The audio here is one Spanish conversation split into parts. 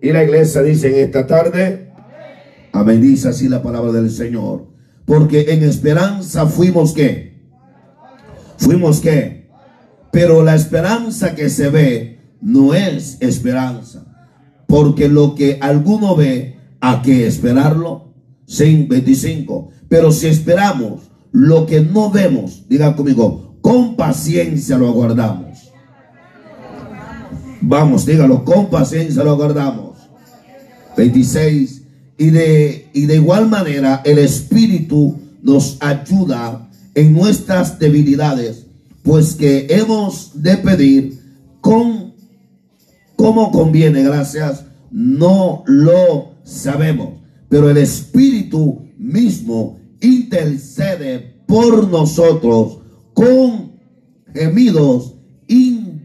Y la iglesia dice en esta tarde, amén, dice así la palabra del Señor. Porque en esperanza fuimos qué? Fuimos qué? Pero la esperanza que se ve no es esperanza. Porque lo que alguno ve, ¿a qué esperarlo? 25. Pero si esperamos lo que no vemos, diga conmigo, con paciencia lo aguardamos. Vamos, dígalo, con paciencia lo aguardamos. 26. Y de, y de igual manera el Espíritu nos ayuda en nuestras debilidades, pues que hemos de pedir con como conviene, gracias, no lo sabemos, pero el Espíritu mismo intercede por nosotros con gemidos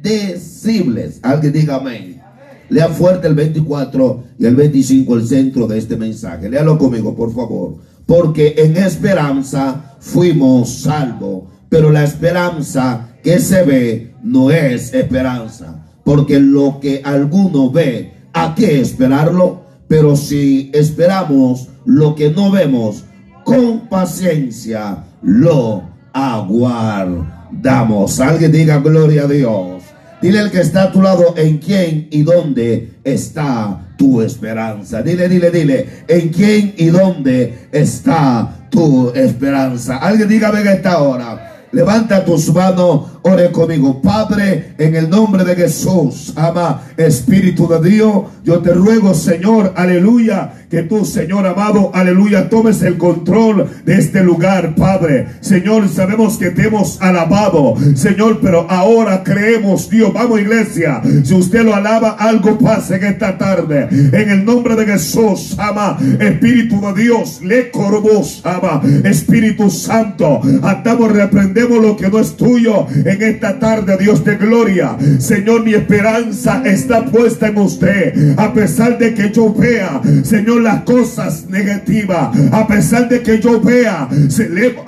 indecibles. Alguien diga amén. Lea fuerte el 24 y el 25 el centro de este mensaje. Léalo conmigo, por favor. Porque en esperanza fuimos salvos. Pero la esperanza que se ve no es esperanza. Porque lo que alguno ve, ¿a qué esperarlo? Pero si esperamos lo que no vemos, con paciencia lo aguardamos. Alguien diga gloria a Dios. Dile al que está a tu lado en quién y dónde está tu esperanza. Dile, dile, dile, en quién y dónde está tu esperanza. Alguien dígame en esta hora. Levanta tus manos, ore conmigo. Padre, en el nombre de Jesús, ama Espíritu de Dios, yo te ruego, Señor, aleluya, que tú, Señor amado, aleluya, tomes el control de este lugar, Padre. Señor, sabemos que te hemos alabado, Señor, pero ahora creemos, Dios, vamos iglesia, si usted lo alaba, algo pasa en esta tarde. En el nombre de Jesús, ama Espíritu de Dios, le corvos, ama Espíritu Santo, atamos, reprendemos lo que no es tuyo esta tarde, Dios de gloria. Señor, mi esperanza está puesta en usted, a pesar de que yo vea, Señor, las cosas negativas, a pesar de que yo vea,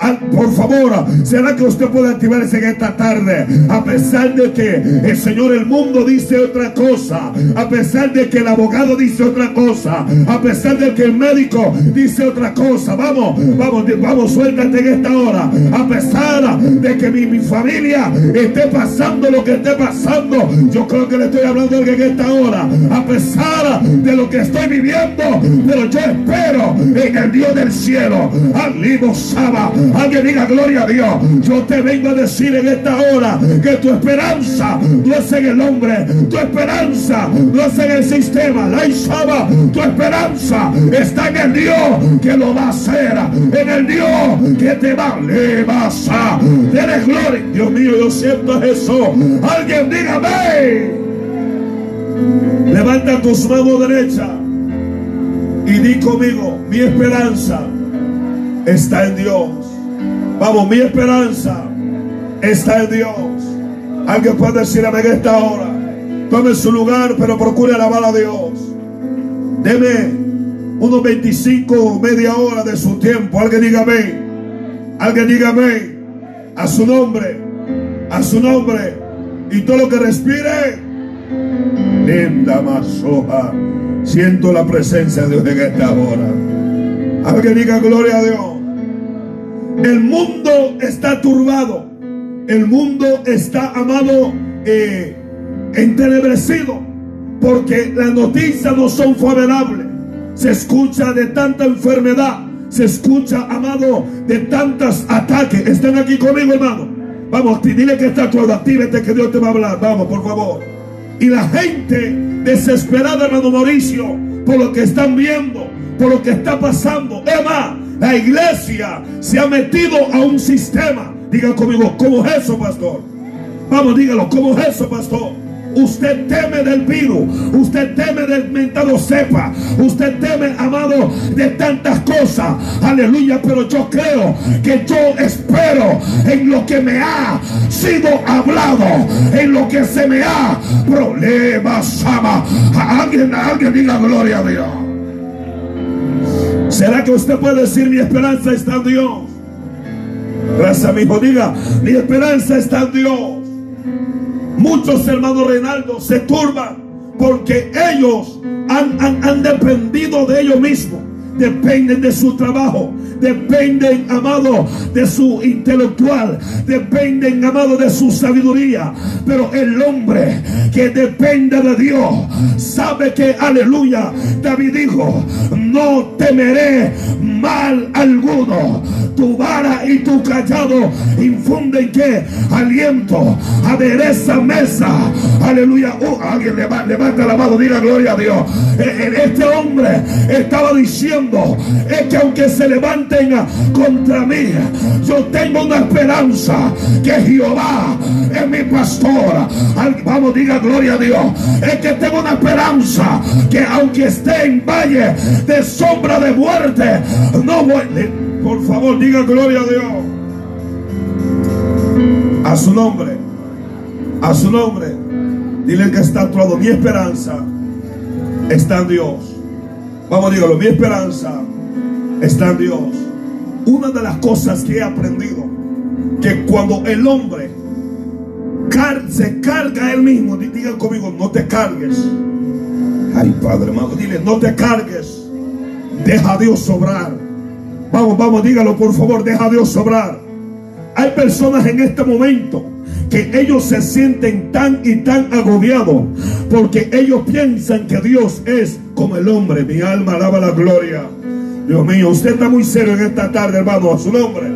ah, por favor, será que usted puede activarse en esta tarde, a pesar de que el Señor, el mundo dice otra cosa, a pesar de que el abogado dice otra cosa, a pesar de que el médico dice otra cosa, vamos, vamos, vamos, suéltate en esta hora, a pesar de que mi familia esté pasando lo que esté pasando, yo creo que le estoy hablando a alguien en esta hora, a pesar de lo que estoy viviendo, pero yo espero en el Dios del cielo. Alimo. Alguien diga gloria a Dios. Yo te vengo a decir en esta hora que tu esperanza no es en el hombre, tu esperanza no es en el sistema. La tu esperanza está en el Dios que lo va a hacer, en el Dios que te va a levantar. Tienes gloria. Dios mío, yo siento eso. Alguien dígame. Levanta tus manos derecha y di conmigo, mi esperanza está en Dios. Vamos, mi esperanza está en Dios. Alguien puede decir en esta hora. Tome su lugar, pero procure alabar a Dios. Deme unos 25, media hora de su tiempo. Alguien dígame. Alguien dígame. A su nombre. A su nombre. Y todo lo que respire. Linda masoja. Siento la presencia de Dios en esta hora. Alguien diga gloria a Dios. El mundo está turbado. El mundo está, amado, eh, entenebrecido. Porque las noticias no son favorables. Se escucha de tanta enfermedad. Se escucha, amado, de tantos ataques. ¿Están aquí conmigo, hermano? Vamos, dile que está todo. Actívate que Dios te va a hablar. Vamos, por favor. Y la gente desesperada, hermano Mauricio, por lo que están viendo, por lo que está pasando. Emma, la iglesia se ha metido a un sistema. Diga conmigo, ¿cómo es eso, pastor? Vamos, dígalo, ¿cómo es eso, pastor? Usted teme del virus, usted teme del mentado cepa, usted teme, amado, de tantas cosas. Aleluya, pero yo creo que yo espero en lo que me ha sido hablado, en lo que se me ha problemas. Ama. Alguien, alguien diga gloria a Dios. ¿Será que usted puede decir mi esperanza está en Dios? Gracias a mi hijo, diga, mi esperanza está en Dios. Muchos hermanos Reinaldo se turban porque ellos han, han, han dependido de ellos mismos dependen de su trabajo, dependen, amado, de su intelectual, dependen, amado, de su sabiduría. Pero el hombre que depende de Dios sabe que, aleluya, David dijo, no temeré mal alguno. Tu vara y tu callado infunden que aliento, adereza mesa. Aleluya. Uh, alguien levanta, levanta la mano, diga gloria a Dios. Eh, eh, Este hombre estaba diciendo es que aunque se levanten contra mí, yo tengo una esperanza que Jehová es mi pastor. Vamos, diga gloria a Dios. Es que tengo una esperanza que aunque esté en valle de sombra de muerte, no voy. Por favor, diga gloria a Dios. A su nombre. A su nombre. Dile que está lado. Mi esperanza está en Dios. Vamos, dígalo. Mi esperanza está en Dios. Una de las cosas que he aprendido, que cuando el hombre se carga él mismo, di- digan conmigo, no te cargues. Ay, Padre amado, dile, no te cargues. Deja a Dios sobrar. Vamos, vamos, dígalo por favor, deja a Dios sobrar. Hay personas en este momento que ellos se sienten tan y tan agobiados porque ellos piensan que Dios es como el hombre. Mi alma alaba la gloria. Dios mío, usted está muy serio en esta tarde, hermano, a su nombre.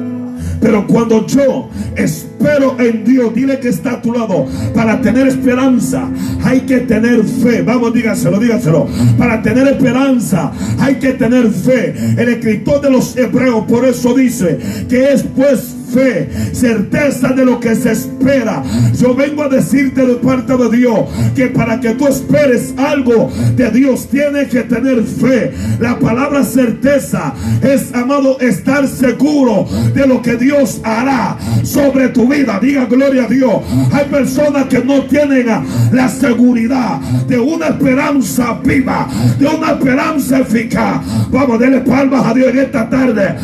Pero cuando yo espero en Dios, dile que está a tu lado. Para tener esperanza hay que tener fe. Vamos, dígaselo, dígaselo. Para tener esperanza hay que tener fe. El escritor de los hebreos por eso dice que es pues fe, certeza de lo que se espera. Yo vengo a decirte de parte de Dios que para que tú esperes algo de Dios tienes que tener fe. La palabra certeza es, amado, estar seguro de lo que Dios hará sobre tu vida. Diga gloria a Dios. Hay personas que no tienen la seguridad de una esperanza viva, de una esperanza eficaz. Vamos, denle palmas a Dios en esta tarde.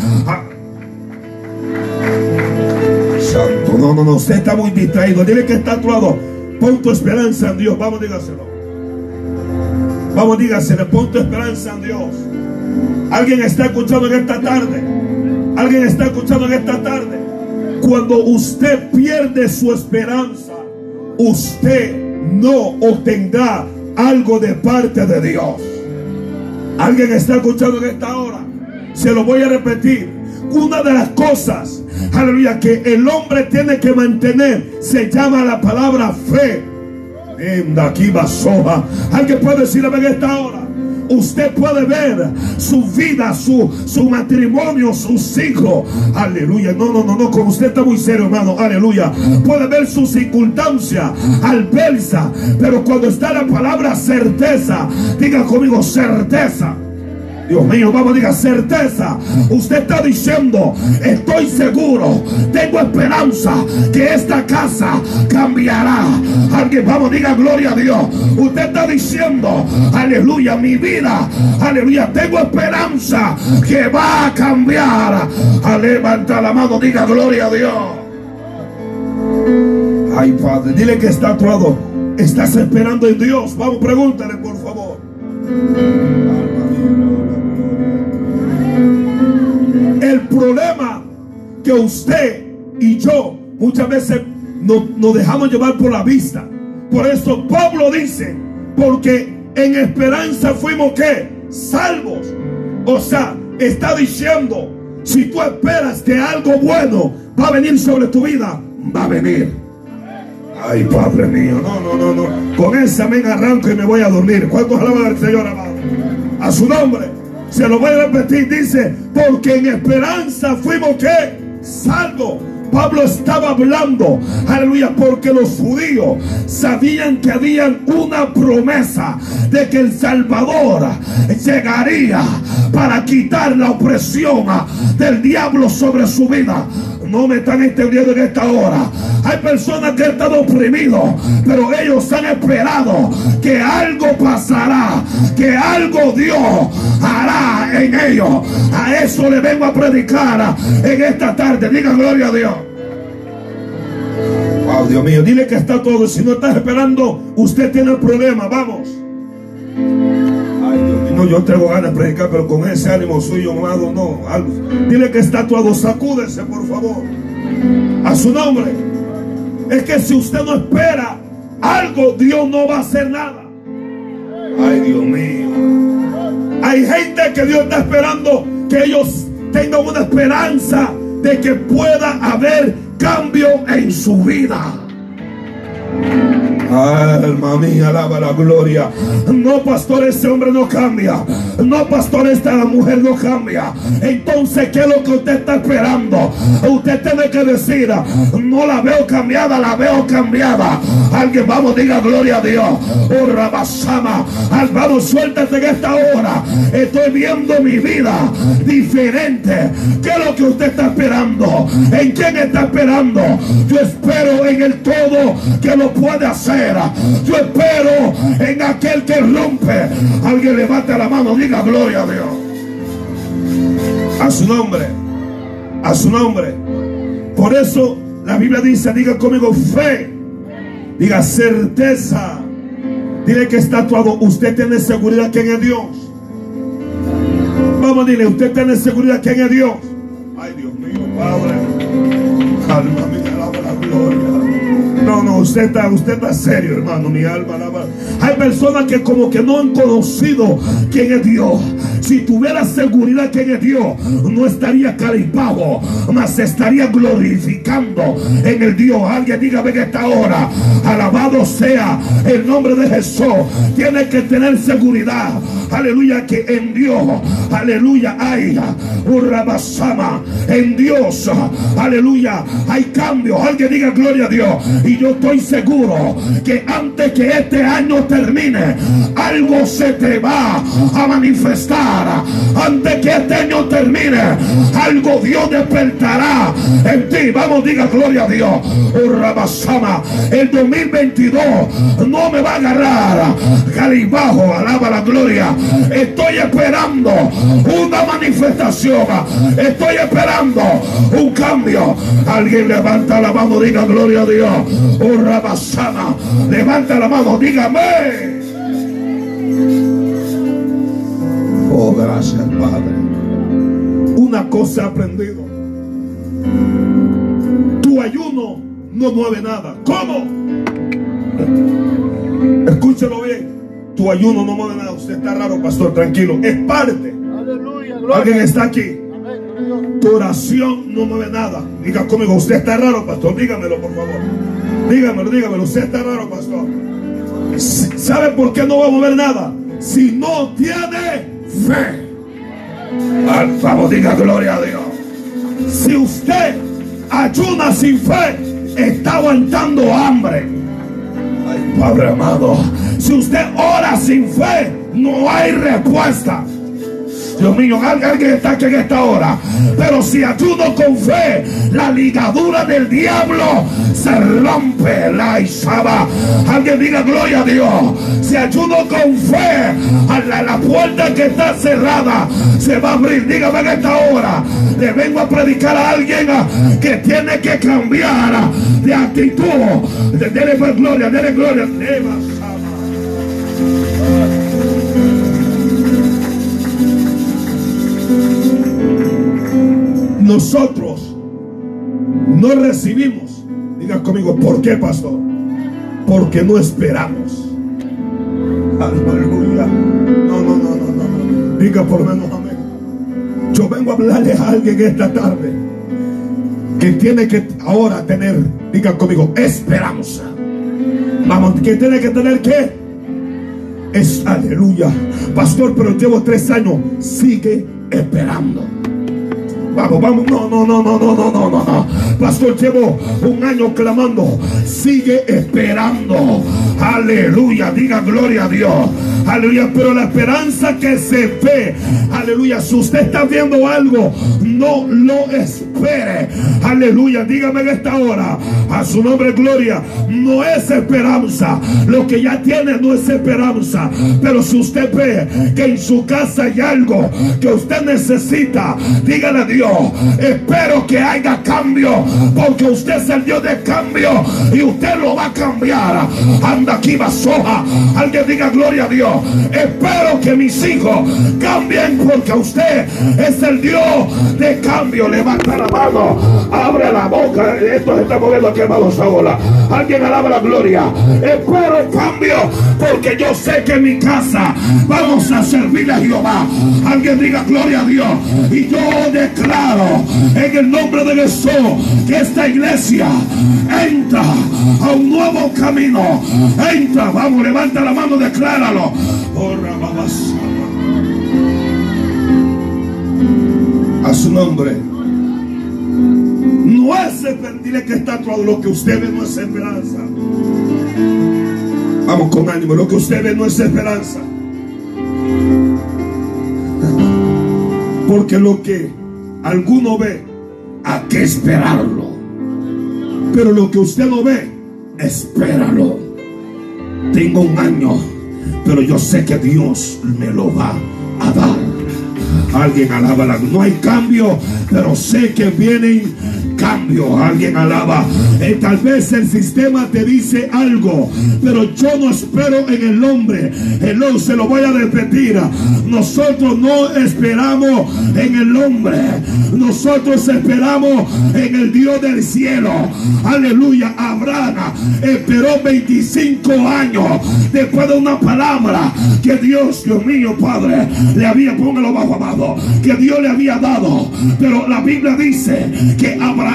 Santo, no, no, no, usted está muy distraído. Dile que está a tu. Pon tu esperanza en Dios. Vamos, dígaselo. Vamos, dígaselo. Pon tu esperanza en Dios. Alguien está escuchando en esta tarde. Alguien está escuchando en esta tarde. Cuando usted pierde su esperanza, usted no obtendrá algo de parte de Dios. Alguien está escuchando en esta hora. Se lo voy a repetir. Una de las cosas, aleluya, que el hombre tiene que mantener se llama la palabra fe. Aquí basoja. Alguien puede decir en esta hora. Usted puede ver su vida, su, su matrimonio, sus hijos. Aleluya. No, no, no, no. Como usted está muy serio, hermano. Aleluya. Puede ver sus circunstancias adversa. Pero cuando está la palabra certeza, diga conmigo certeza. Dios mío, vamos, diga certeza. Usted está diciendo, estoy seguro, tengo esperanza que esta casa cambiará. Alguien, vamos, diga gloria a Dios. Usted está diciendo, aleluya, mi vida, aleluya, tengo esperanza que va a cambiar. A levanta la mano, diga gloria a Dios. Ay, Padre, dile que está a lado. Estás esperando en Dios. Vamos, pregúntale, por favor. Problema que usted y yo muchas veces no- nos dejamos llevar por la vista. Por eso Pablo dice, porque en esperanza fuimos que salvos. O sea, está diciendo, si tú esperas que algo bueno va a venir sobre tu vida, va a venir. Ay, Padre mío, no, no, no, no. Con ese amén arranco y me voy a dormir. ¿Cuántos alaban al Señor, amado? A su nombre. Se lo voy a repetir. Dice, porque en esperanza fuimos que salvos. Pablo estaba hablando, aleluya, porque los judíos sabían que habían una promesa de que el Salvador llegaría para quitar la opresión del diablo sobre su vida. No me están entendiendo en esta hora. Hay personas que han estado oprimidos, pero ellos han esperado que algo pasará, que algo Dios hará en ellos. A eso le vengo a predicar en esta tarde. Diga gloria a Dios. Wow, Dios mío, dile que está todo. Si no estás esperando, usted tiene el problema. Vamos. No, yo tengo ganas de predicar, pero con ese ánimo suyo, amado, no. Dile que está atuado, sacúdese, por favor. A su nombre. Es que si usted no espera algo, Dios no va a hacer nada. Ay, Dios mío. Hay gente que Dios está esperando que ellos tengan una esperanza de que pueda haber cambio en su vida. Alma mía, alaba la gloria. No, pastor, ese hombre no cambia. No, pastor, esta mujer no cambia. Entonces, ¿qué es lo que usted está esperando? Usted tiene que decir, no la veo cambiada, la veo cambiada. Alguien, vamos, diga gloria a Dios. Oh, Rabasama. Vamos, suéltate en esta hora. Estoy viendo mi vida diferente. ¿Qué es lo que usted está esperando? ¿En quién está esperando? Yo espero en el todo que lo puede hacer. Yo espero en aquel que rompe. Alguien levanta la mano, diga gloria a Dios. A su nombre. A su nombre. Por eso la Biblia dice, diga conmigo fe. Diga certeza. Dile que está actuado. Usted tiene seguridad quién es Dios. Vamos, dile, usted tiene seguridad quién es Dios. Ay, Dios mío, Padre. Calma, mi la gloria. No, no, usted está, usted está serio, hermano. Mi alma alaba. Hay personas que como que no han conocido quién es Dios. Si tuviera seguridad quién es Dios, no estaría calipado, mas estaría glorificando en el Dios. Alguien diga en esta hora, alabado sea el nombre de Jesús. Tiene que tener seguridad. Aleluya, que en Dios, aleluya, hay un En Dios, aleluya, hay cambio. Alguien diga gloria a Dios. Y yo estoy seguro que antes que este año termine, algo se te va a manifestar. Antes que este año termine, algo Dios despertará en ti. Vamos, diga gloria a Dios. Oh, El 2022 no me va a agarrar. Calibajo, alaba la gloria. Estoy esperando una manifestación. Estoy esperando un cambio. Alguien levanta la mano, diga gloria a Dios. Oh, Rabasama. Levanta la mano, dígame. Oh, gracias, Padre. Una cosa he aprendido. Tu ayuno no mueve nada. ¿Cómo? Escúchelo bien. Tu ayuno no mueve nada. Usted está raro, pastor. Tranquilo. Es parte. Aleluya, Alguien está aquí. Tu oración no mueve nada. Diga conmigo, usted está raro, pastor. Dígamelo, por favor. Dígamelo, dígamelo. Usted está raro, pastor. ¿Sabe por qué no va a mover nada? Si no tiene fe. Al favor, diga gloria a Dios. Si usted ayuna sin fe, está aguantando hambre. Ay, Padre amado. Si usted ora sin fe, no hay respuesta. Dios mío, alguien está aquí en esta hora. Pero si ayuno con fe, la ligadura del diablo se rompe. La isaba. Alguien diga gloria a Dios. Si ayuno con fe, la, la puerta que está cerrada se va a abrir. Dígame en esta hora. Le vengo a predicar a alguien que tiene que cambiar de actitud. Dele gloria, dele gloria. Nosotros no recibimos. Diga conmigo, ¿por qué, pastor? Porque no esperamos. Aleluya. No, no, no, no, no. Diga por menos amén. Yo vengo a hablarle a alguien esta tarde que tiene que ahora tener, diga conmigo, esperanza. Vamos, que tiene que tener qué? Es aleluya. Pastor, pero llevo tres años. Sigue esperando. Vamos, vamos, no, no, no, no, no, no, no, no. Pastor, llevo un año clamando. Sigue esperando. Aleluya, diga gloria a Dios. Aleluya, pero la esperanza que se ve. Aleluya, si usted está viendo algo, no lo espere. Aleluya, dígame en esta hora. A su nombre, gloria. No es esperanza. Lo que ya tiene no es esperanza. Pero si usted ve que en su casa hay algo que usted necesita, dígale a Dios. Espero que haya cambio. Porque usted Dios de cambio. Y usted lo va a cambiar. Anda aquí, soja Alguien diga gloria a Dios. Espero que mis hijos cambien porque usted es el Dios de cambio. Levanta la mano, abre la boca. Esto se está moviendo aquí, hermano Saola. Alguien alaba la gloria. Espero cambio porque yo sé que en mi casa vamos a servirle a Jehová. Alguien diga gloria a Dios. Y yo declaro en el nombre de Jesús que esta iglesia entra a un nuevo camino. Entra, vamos, levanta la mano, decláralo. Oh, a su nombre. No es dile que está todo lo que usted ve no es esperanza. Vamos con ánimo, lo que usted ve no es esperanza. Porque lo que alguno ve, hay que esperarlo. Pero lo que usted no ve, espéralo. Tengo un año, pero yo sé que Dios me lo va a dar. Alguien alaba la No hay cambio, pero sé que vienen cambio. Alguien alaba. Eh, tal vez el sistema te dice algo, pero yo no espero en el hombre. Hello, se lo voy a repetir. Nosotros no esperamos en el hombre. Nosotros esperamos en el Dios del cielo. Aleluya. Abraham esperó 25 años después de una palabra que Dios, Dios mío, Padre, le había, póngalo bajo amado, que Dios le había dado. Pero la Biblia dice que Abraham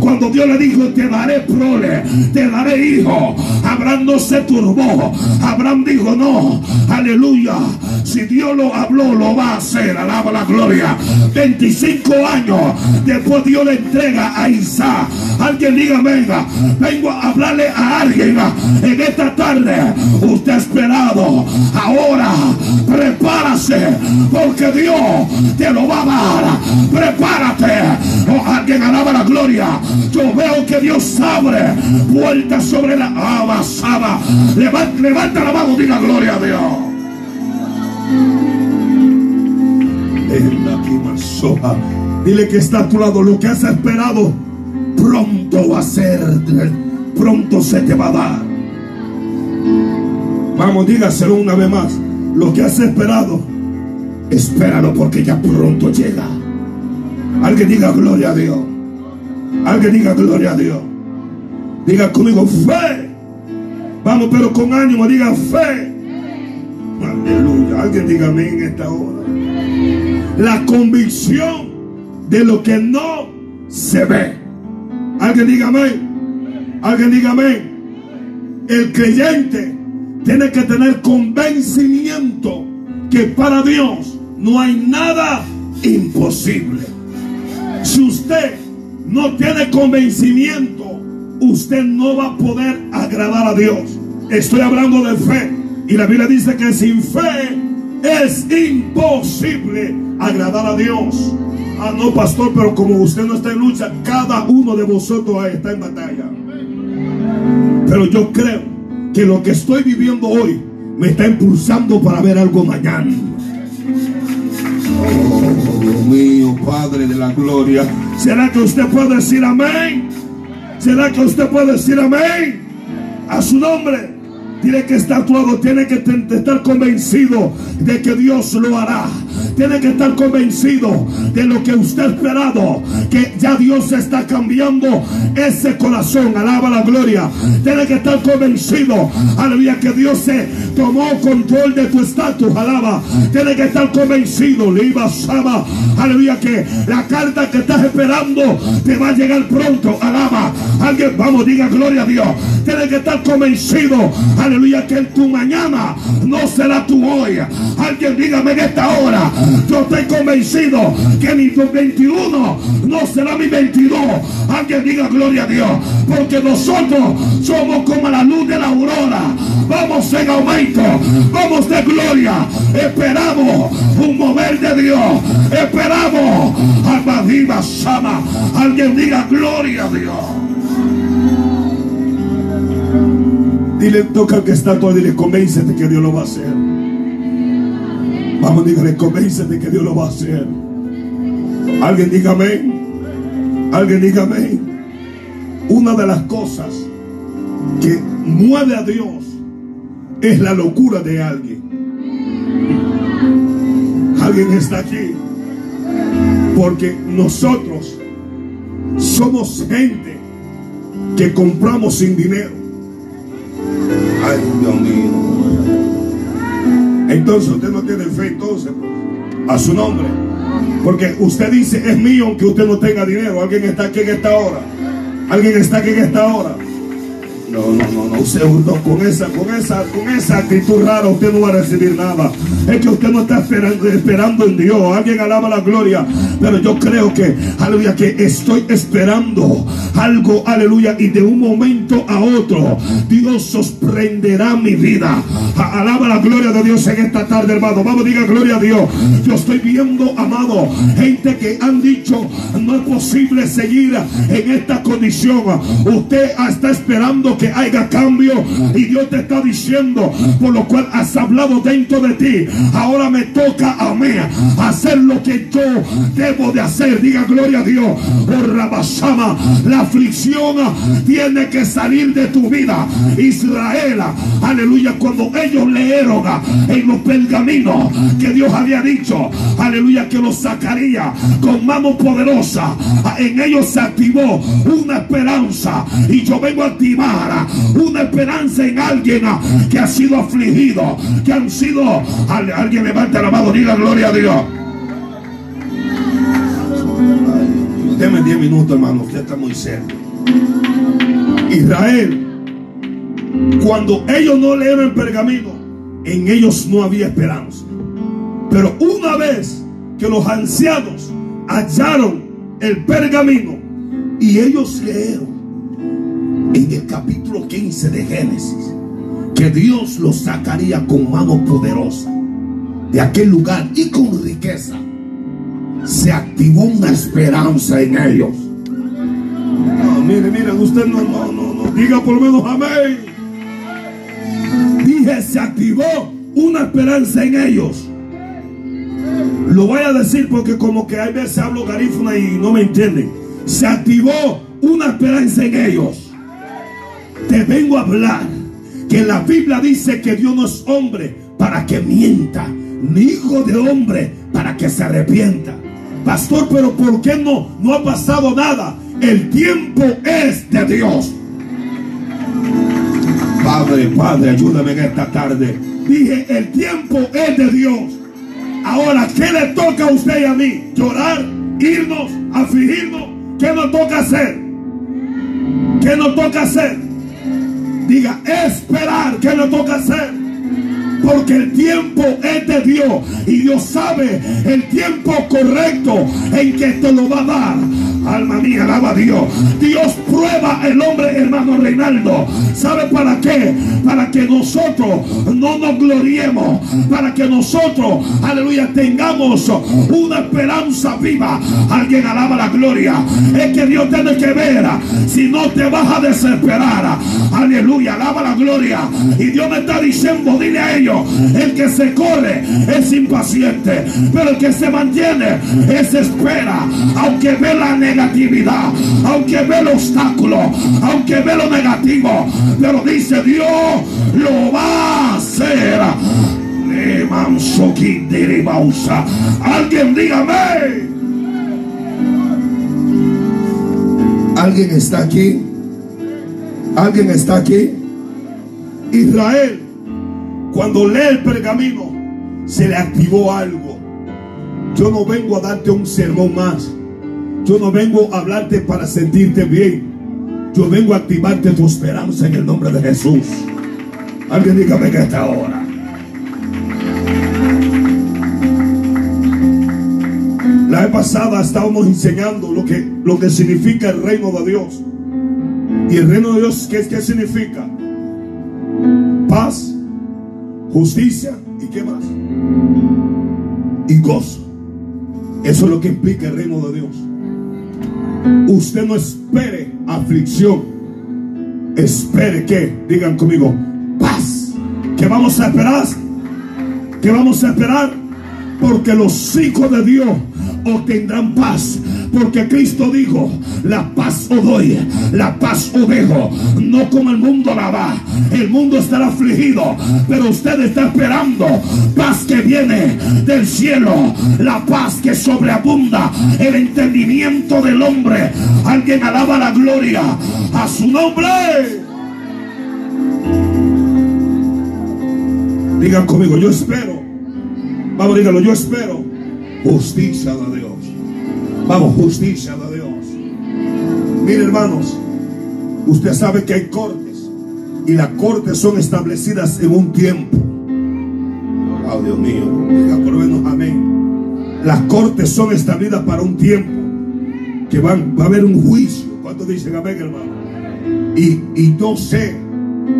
cuando Dios le dijo, te daré prole, te daré hijo, Abraham no se turbó. Abraham dijo, no, aleluya. Si Dios lo habló, lo va a hacer. Alaba la gloria. 25 años después Dios le entrega a Isaac. Alguien diga, venga, vengo a hablarle a alguien en esta tarde. Usted ha esperado. Ahora, prepárase, porque Dios te lo va a dar. Prepárate. Oh, alguien alaba la gloria. Yo veo que Dios abre vueltas sobre la abasada. Levanta, levanta la mano, diga gloria a Dios. Dile que está a tu lado. Lo que has esperado, pronto va a ser. Pronto se te va a dar. Vamos, dígaselo una vez más. Lo que has esperado, espéralo porque ya pronto llega. Alguien diga gloria a Dios. Alguien diga gloria a Dios. Diga conmigo fe. Vamos, pero con ánimo, diga fe. Aleluya. Alguien diga amén en esta hora. La convicción de lo que no se ve. Alguien diga amén. Alguien diga amén. El creyente tiene que tener convencimiento que para Dios no hay nada imposible. Si usted no tiene convencimiento, usted no va a poder agradar a Dios. Estoy hablando de fe. Y la Biblia dice que sin fe es imposible agradar a Dios. Ah, no, pastor, pero como usted no está en lucha, cada uno de vosotros está en batalla. Pero yo creo que lo que estoy viviendo hoy me está impulsando para ver algo mañana. Oh, Dios mío, Padre de la gloria. ¿Será que usted puede decir amén? ¿Será que usted puede decir amén? A su nombre. Tiene que estar todo, tiene que estar convencido de que Dios lo hará. Tiene que estar convencido de lo que usted ha esperado, que ya Dios está cambiando ese corazón. Alaba la gloria. Tiene que estar convencido, aleluya, que Dios se tomó control de tu estatus. Alaba. Tiene que estar convencido, Liba Sama, aleluya, que la carta que estás esperando te va a llegar pronto. Alaba. Alguien, vamos, diga gloria a Dios. Tiene que estar convencido, aleluya, que tu mañana no será tu hoy. Alguien dígame en esta hora, yo estoy convencido que mi 21 no será mi 22. Alguien diga gloria a Dios. Porque nosotros somos como la luz de la aurora. Vamos en aumento. Vamos de gloria. Esperamos un mover de Dios. Esperamos. Alma viva, Sama. Alguien diga gloria a Dios. Dile, toca que está todo, dile, convéncete que Dios lo va a hacer. Vamos, dígale, convéncete que Dios lo va a hacer. Alguien diga amén. Alguien diga amén. Una de las cosas que mueve a Dios es la locura de alguien. Alguien está aquí. Porque nosotros somos gente que compramos sin dinero. Ay, Dios mío. Entonces usted no tiene fe entonces a su nombre. Porque usted dice es mío aunque usted no tenga dinero. Alguien está aquí en esta hora. Alguien está aquí en esta hora. No, no, no, no, usted no, con esa, con esa, con esa actitud rara usted no va a recibir nada. Es que usted no está esperando, esperando en Dios. Alguien alaba la gloria. Pero yo creo que, aleluya, que estoy esperando algo, aleluya, y de un momento a otro Dios sorprenderá mi vida. Alaba la gloria de Dios en esta tarde, hermano. Vamos, diga gloria a Dios. Yo estoy viendo, amado, gente que han dicho no es posible seguir en esta condición. Usted está esperando que haya cambio. Y Dios te está diciendo, por lo cual has hablado dentro de ti. Ahora me toca a mí hacer lo que yo debo de hacer. Diga gloria a Dios. Por Rabasama, la aflicción tiene que salir de tu vida. Israel, aleluya, cuando ellos leyeron en los pergaminos que Dios había dicho, aleluya, que los sacaría con mano poderosa. En ellos se activó una esperanza. Y yo vengo a activar una esperanza en alguien que ha sido afligido, que han sido, alguien levanta la mano, diga gloria a Dios. Deme 10 minutos, hermano, usted está muy cerca. Israel, cuando ellos no leyeron el pergamino, en ellos no había esperanza. Pero una vez que los ancianos hallaron el pergamino y ellos leyeron en el capítulo 15 de Génesis que Dios los sacaría con mano poderosa de aquel lugar y con riqueza. Se activó una esperanza en ellos. No, mire, mire, usted no, no, no, no, diga por lo menos amén. Dije, se activó una esperanza en ellos. Lo voy a decir porque como que hay veces hablo garífuna y no me entienden. Se activó una esperanza en ellos te vengo a hablar que la Biblia dice que Dios no es hombre para que mienta, ni hijo de hombre para que se arrepienta. Pastor, pero ¿por qué no, no ha pasado nada? El tiempo es de Dios. Padre, Padre, ayúdame en esta tarde. Dije, el tiempo es de Dios. Ahora, ¿qué le toca a usted y a mí? ¿Llorar? ¿Irnos? ¿Afligirnos? ¿Qué nos toca hacer? ¿Qué nos toca hacer? Diga, esperar. ¿Qué le toca hacer? Porque el tiempo es de Dios. Y Dios sabe el tiempo correcto en que te lo va a dar. Alma mía, alaba a Dios. Dios prueba el hombre, hermano Reinaldo. ¿Sabe para qué? Para que nosotros no nos gloriemos. Para que nosotros, aleluya, tengamos una esperanza viva. Alguien alaba la gloria. Es que Dios tiene que ver si no te vas a desesperar. Aleluya, alaba la gloria. Y Dios me está diciendo, dile a ellos, el que se corre es impaciente. Pero el que se mantiene es espera. Aunque ve la negación negatividad, aunque ve el obstáculo, aunque ve lo negativo, pero dice Dios lo va a hacer. Alguien dígame. ¿Alguien está aquí? ¿Alguien está aquí? Israel, cuando lee el pergamino, se le activó algo. Yo no vengo a darte un sermón más. Yo no vengo a hablarte para sentirte bien. Yo vengo a activarte tu esperanza en el nombre de Jesús. Alguien dígame que esta hora. La vez pasada estábamos enseñando lo que, lo que significa el reino de Dios. Y el reino de Dios, ¿qué, qué significa? Paz, justicia y qué más? Y gozo. Eso es lo que implica el reino de Dios. Usted no espere aflicción. Espere que, digan conmigo, paz. Que vamos a esperar. Que vamos a esperar. Porque los hijos de Dios obtendrán paz Porque Cristo dijo, la paz os doy, la paz os dejo, no como el mundo la da. El mundo estará afligido, pero usted está esperando paz que viene del cielo, la paz que sobreabunda el entendimiento del hombre. Alguien alaba la gloria a su nombre. Digan conmigo, yo espero. Vamos, dígalo, yo espero justicia de Dios. Vamos, justicia de Dios. Mire, hermanos, usted sabe que hay cortes y las cortes son establecidas en un tiempo. Oh, Dios mío, diga por lo menos amén. Las cortes son establecidas para un tiempo que van, va a haber un juicio. ¿Cuántos dicen amén, hermano? Y, y yo sé,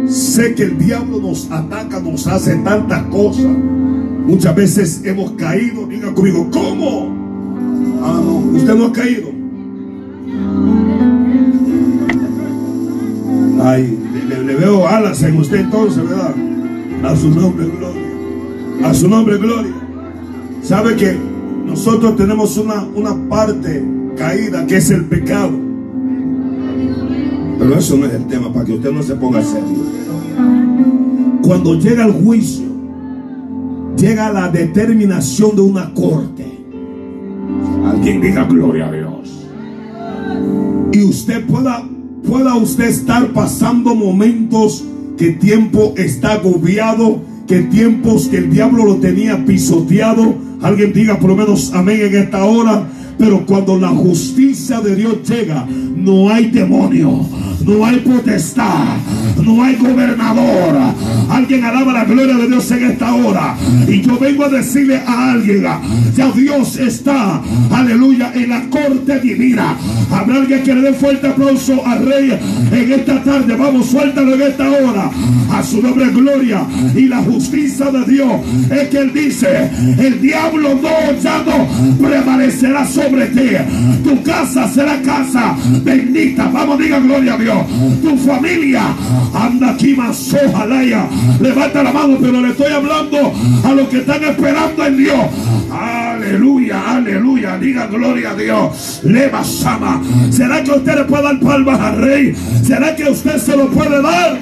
sé que el diablo nos ataca, nos hace tantas cosas. Muchas veces hemos caído. Diga conmigo, ¿cómo? Ah, no, usted no ha caído. Ay, le, veo alas en usted entonces, ¿verdad? A su nombre, gloria. A su nombre, gloria. ¿Sabe que nosotros tenemos una, una parte caída que es el pecado? Pero eso no es el tema, para que usted no se ponga serio. Cuando llega el juicio, llega la determinación de una corte. Alguien diga gloria a Dios. Y usted pueda, pueda usted estar pasando momentos que tiempo está agobiado, que tiempos que el diablo lo tenía pisoteado. Alguien diga por lo menos amén en esta hora. Pero cuando la justicia de Dios llega, no hay demonio, no hay potestad, no hay gobernador. Alguien alaba la gloria de Dios en esta hora. Y yo vengo a decirle a alguien, ya Dios está, aleluya, en la corte divina. Habrá alguien que le dé fuerte aplauso al rey en esta tarde. Vamos, suéltalo en esta hora. A su nombre gloria. Y la justicia de Dios es que él dice, el diablo no, ya no prevalecerá sobre ti. Tu casa será casa bendita. Vamos, diga gloria a Dios. Tu familia anda aquí más ojalá. Levanta la mano, pero le estoy hablando a los que están esperando en Dios. Aleluya, aleluya. Diga gloria a Dios. Leva sama. ¿Será que usted le puede dar palmas al rey? ¿Será que usted se lo puede dar?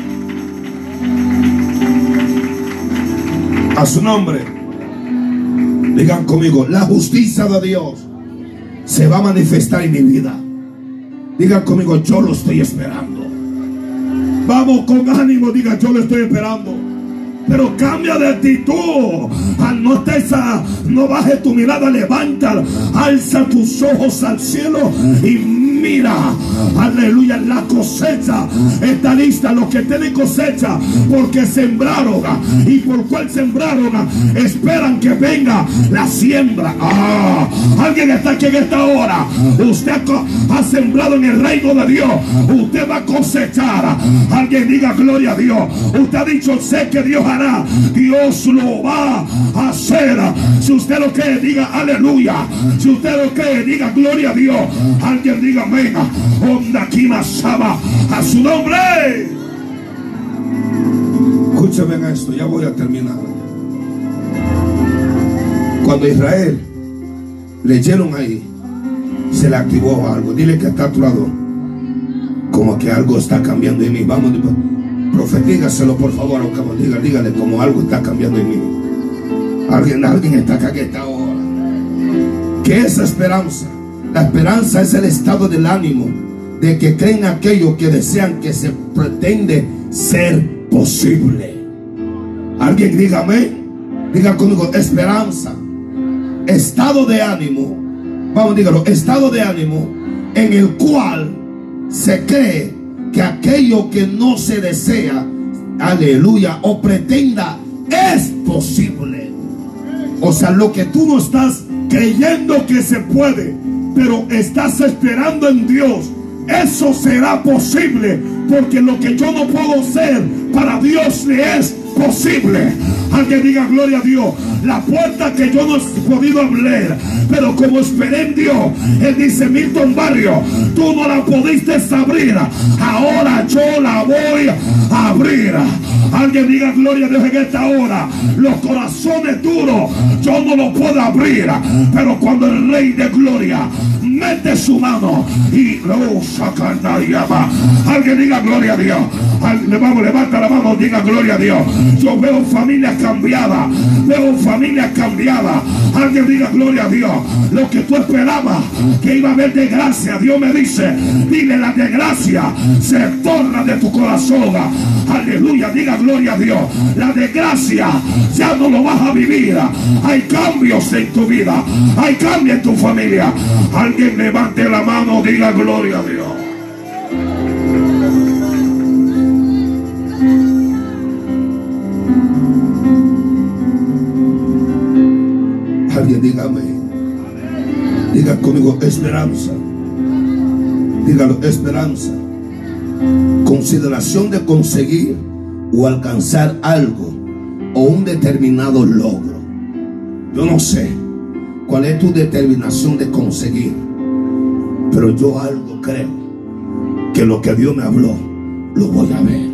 A su nombre. Digan conmigo, la justicia de Dios se va a manifestar en mi vida. Digan conmigo, yo lo estoy esperando. Vamos con ánimo, diga, yo lo estoy esperando. Pero cambia de actitud. Al no no baje tu mirada, levanta, alza tus ojos al cielo y mira, aleluya, la cosecha está lista. Los que tienen cosecha, porque sembraron y por cuál sembraron, esperan que venga la siembra. Ah, alguien está aquí en esta hora. Usted ha sembrado en el reino de Dios. Usted va a cosechar. Alguien diga gloria a Dios. Usted ha dicho, sé que Dios Dios lo va a hacer. Si usted lo cree, diga aleluya. Si usted lo cree, diga gloria a Dios. Alguien diga amén. Onda aquí masaba a su nombre. Escúchame esto, ya voy a terminar. Cuando Israel leyeron ahí, se le activó algo. Dile que está a tu lado. Como que algo está cambiando en mí. Vamos, profetígaselo por favor. Dígale, dígale como algo está cambiando en mí. Alguien, alguien está acá que está ahora. ¿Qué es esperanza? La esperanza es el estado del ánimo de que creen aquello que desean que se pretende ser posible. Alguien dígame, diga conmigo, esperanza, estado de ánimo, vamos, dígalo, estado de ánimo en el cual se cree que aquello que no se desea, aleluya, o pretenda, es posible. O sea, lo que tú no estás creyendo que se puede, pero estás esperando en Dios, eso será posible, porque lo que yo no puedo ser, para Dios le es posible. Alguien diga gloria a Dios. La puerta que yo no he podido abrir, pero como esperé en Dios, Él dice, Milton Barrio, tú no la pudiste abrir. Ahora yo la voy a abrir. Alguien diga gloria a Dios en esta hora. Los corazones duros, yo no los puedo abrir. Pero cuando el Rey de Gloria mete su mano y lo saca Alguien diga gloria a Dios. Le vamos, levanta la mano, diga gloria a Dios. Yo veo familia cambiada. Veo familia cambiada. Alguien diga gloria a Dios. Lo que tú esperabas que iba a haber de gracia. Dios me dice, dile la desgracia se torna de tu corazón. Aleluya, diga gloria a Dios. La desgracia ya no lo vas a vivir. Hay cambios en tu vida. Hay cambios en tu familia. Alguien levante la mano, diga gloria a Dios. Alguien dígame. Diga conmigo esperanza. Dígalo, esperanza. Consideración de conseguir o alcanzar algo o un determinado logro. Yo no sé cuál es tu determinación de conseguir, pero yo algo creo que lo que Dios me habló, lo voy a ver.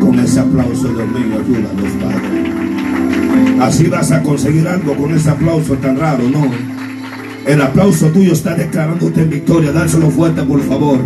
Con ese aplauso, Dios mío, ayuda a los padres. Así vas a conseguir algo con ese aplauso tan raro, no. El aplauso tuyo está declarándote en victoria. Dárselo fuerte, por favor.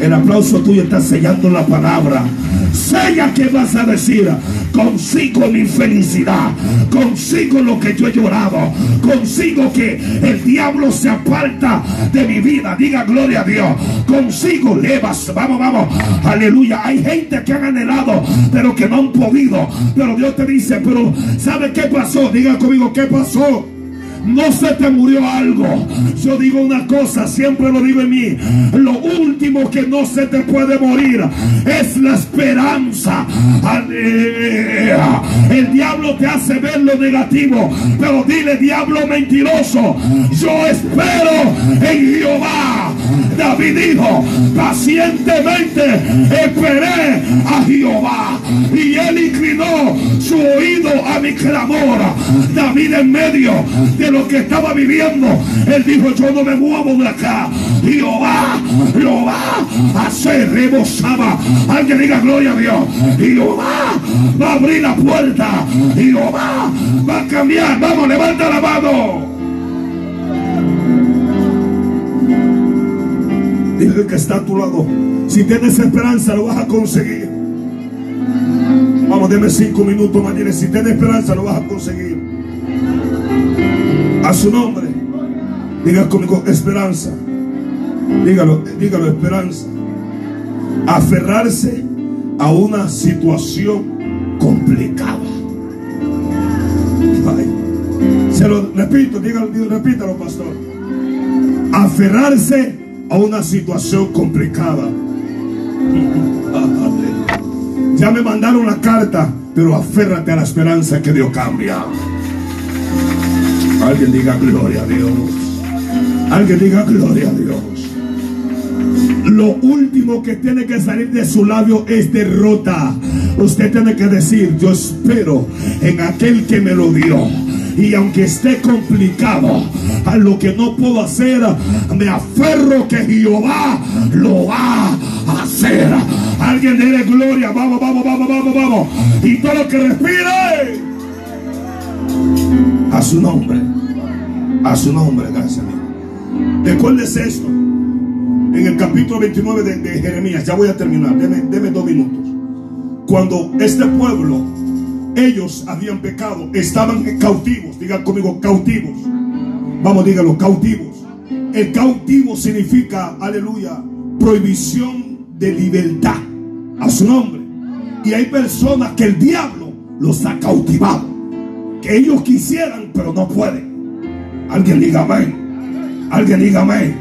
El aplauso tuyo está sellando la palabra. Sella que vas a decir. Consigo mi felicidad. Consigo lo que yo he llorado. Consigo que el diablo se aparta de mi vida. Diga gloria a Dios. Consigo levas. Vamos, vamos. Aleluya. Hay gente que han anhelado, pero que no han podido. Pero Dios te dice, pero ¿sabe qué pasó? Diga conmigo, ¿qué pasó? No se te murió algo. Yo digo una cosa, siempre lo digo en mí. Lo último que no se te puede morir es la esperanza. El diablo te hace ver lo negativo, pero dile diablo mentiroso. Yo espero en Jehová. David dijo, pacientemente esperé a Jehová y él inclinó su oído a mi clamor. David en medio de lo que estaba viviendo, él dijo, yo no me muevo de acá. Jehová lo va a hacer, rebosaba. Alguien diga gloria a Dios. Jehová va a abrir la puerta. Jehová va a cambiar. Vamos, levanta la mano. Dile que está a tu lado. Si tienes esperanza, lo vas a conseguir. Vamos, deme cinco minutos. Dile, si tienes esperanza, lo vas a conseguir. A su nombre. Diga conmigo, esperanza. Dígalo, dígalo, esperanza. Aferrarse a una situación complicada. Se lo repito, dígalo, repítalo, pastor. Aferrarse a una situación complicada. Ya me mandaron la carta, pero aférrate a la esperanza que Dios cambia. Alguien diga gloria a Dios. Alguien diga gloria a Dios. Lo último que tiene que salir de su labio es derrota. Usted tiene que decir, yo espero en aquel que me lo dio y aunque esté complicado, a lo que no puedo hacer, me aferro que Jehová lo va a hacer. Alguien dele gloria, vamos, vamos, vamos, vamos, vamos. Y todo lo que respire, a su nombre, a su nombre, gracias a Recuérdese esto. En el capítulo 29 de, Jeremías, ya voy a terminar, deme, deme dos minutos. Cuando este pueblo ellos habían pecado, estaban cautivos. Digan conmigo, cautivos. Vamos, díganlo, cautivos. El cautivo significa, aleluya, prohibición de libertad. A su nombre. Y hay personas que el diablo los ha cautivado. Que ellos quisieran, pero no pueden. Alguien diga amén. Alguien diga amén.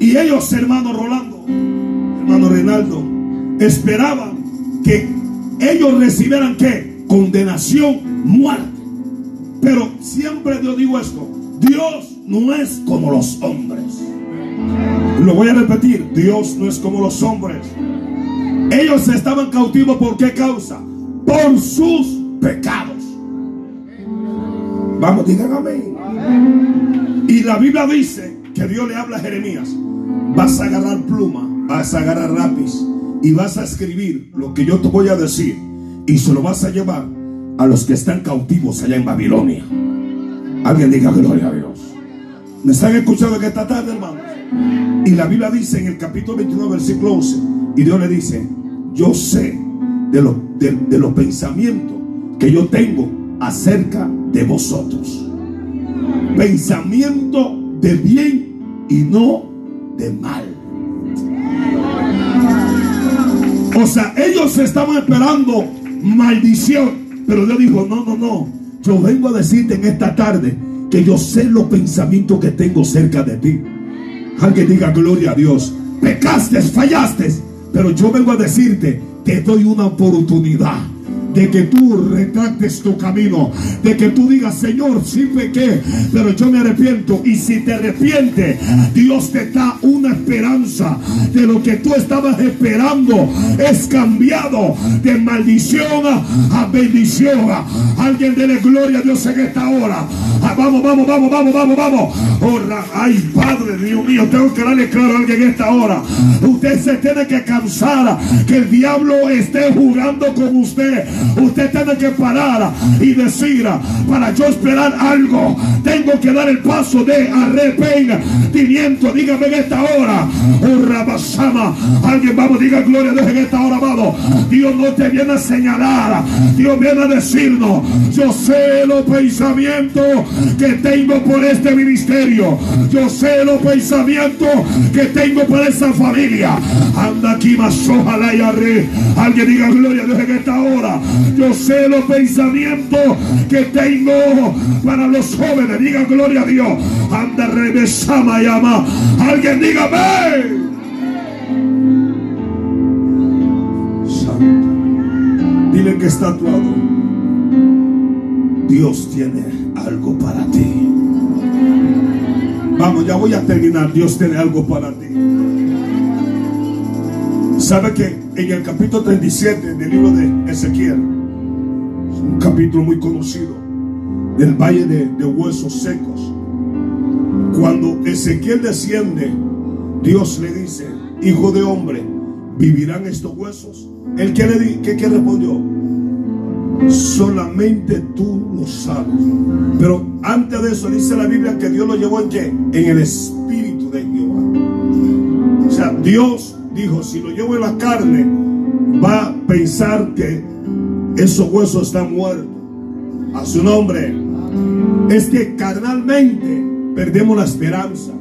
Y ellos, hermano Rolando, hermano Reinaldo, esperaban que ellos recibieran qué? Condenación, muerte. Pero siempre yo digo esto, Dios no es como los hombres. Lo voy a repetir, Dios no es como los hombres. Ellos estaban cautivos por qué causa? Por sus pecados. Vamos, digan amén. Y la Biblia dice que Dios le habla a Jeremías. Vas a agarrar pluma, vas a agarrar lápiz y vas a escribir lo que yo te voy a decir y se lo vas a llevar a los que están cautivos allá en Babilonia. Alguien diga gloria a Dios. ¿Me están escuchando que esta tarde, hermanos? Y la Biblia dice en el capítulo 29, versículo 11, y Dios le dice, yo sé de, los de los pensamientos que yo tengo acerca de vosotros. Pensamiento de bien y no de mal. O sea, ellos estaban esperando maldición. Pero Dios dijo, no, no, no. Yo vengo a decirte en esta tarde que yo sé los pensamientos que tengo cerca de ti. Alguien diga gloria a Dios. Pecaste, fallaste. Pero yo vengo a decirte, te doy una oportunidad de que tú retractes tu camino, de que tú digas, Señor, sí pequé, pero yo me arrepiento. Y si te arrepientes, Dios te da una esperanza de lo que tú estabas esperando. Es cambiado de maldición a bendición. Alguien dele gloria a Dios en esta hora. Ah, vamos, vamos, vamos, vamos, vamos, vamos. Ay, Padre, Dios mío, tengo que darle claro a alguien en esta hora. Usted se tiene que cansar que el diablo esté jugando con usted. Usted tiene que parar y decir, para yo esperar algo, tengo que dar el paso de arrepentimiento. Dígame en esta hora, oh Rabasama, alguien vamos, diga gloria a Dios en esta hora, amado. Dios no te viene a señalar, Dios viene a decirnos, yo sé los pensamientos que tengo por este ministerio, yo sé los pensamientos que tengo por esa familia. Anda aquí más ojalá y arre. Alguien diga gloria a Dios en esta hora. Yo sé los pensamientos que tengo para los jóvenes. Diga gloria a Dios. Anda, revesama llama. Alguien diga Santo. Dile que está actuado. Dios tiene algo para ti. Vamos, ya voy a terminar. Dios tiene algo para ti. ¿Sabe que en el capítulo 37 del libro de Ezequiel, un capítulo muy conocido del valle de, huesos secos. Cuando Ezequiel desciende, Dios le dice, hijo de hombre, ¿vivirán estos huesos? ¿El que le ¿qué, qué respondió? Solamente tú lo sabes. Pero antes de eso dice la Biblia que Dios lo llevó en qué? En el espíritu de Jehová. O sea, Dios dijo, si lo llevo en la carne, va a pensar que esos huesos están muertos. A su nombre. Es que carnalmente perdemos la esperanza.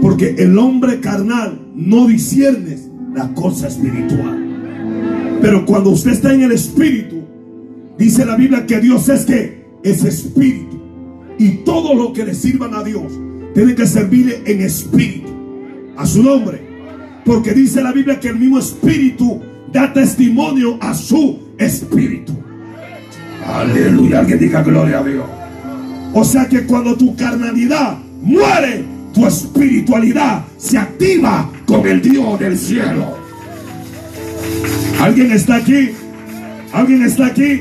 Porque el hombre carnal no discierne la cosa espiritual. Pero cuando usted está en el espíritu, dice la Biblia que Dios es que es espíritu. Y todo lo que le sirvan a Dios tiene que servirle en espíritu. A su nombre. Porque dice la Biblia que el mismo espíritu da testimonio a su espíritu. Aleluya, que diga gloria a Dios. O sea que cuando tu carnalidad muere, tu espiritualidad se activa con el Dios del cielo. ¿Alguien está aquí? ¿Alguien está aquí?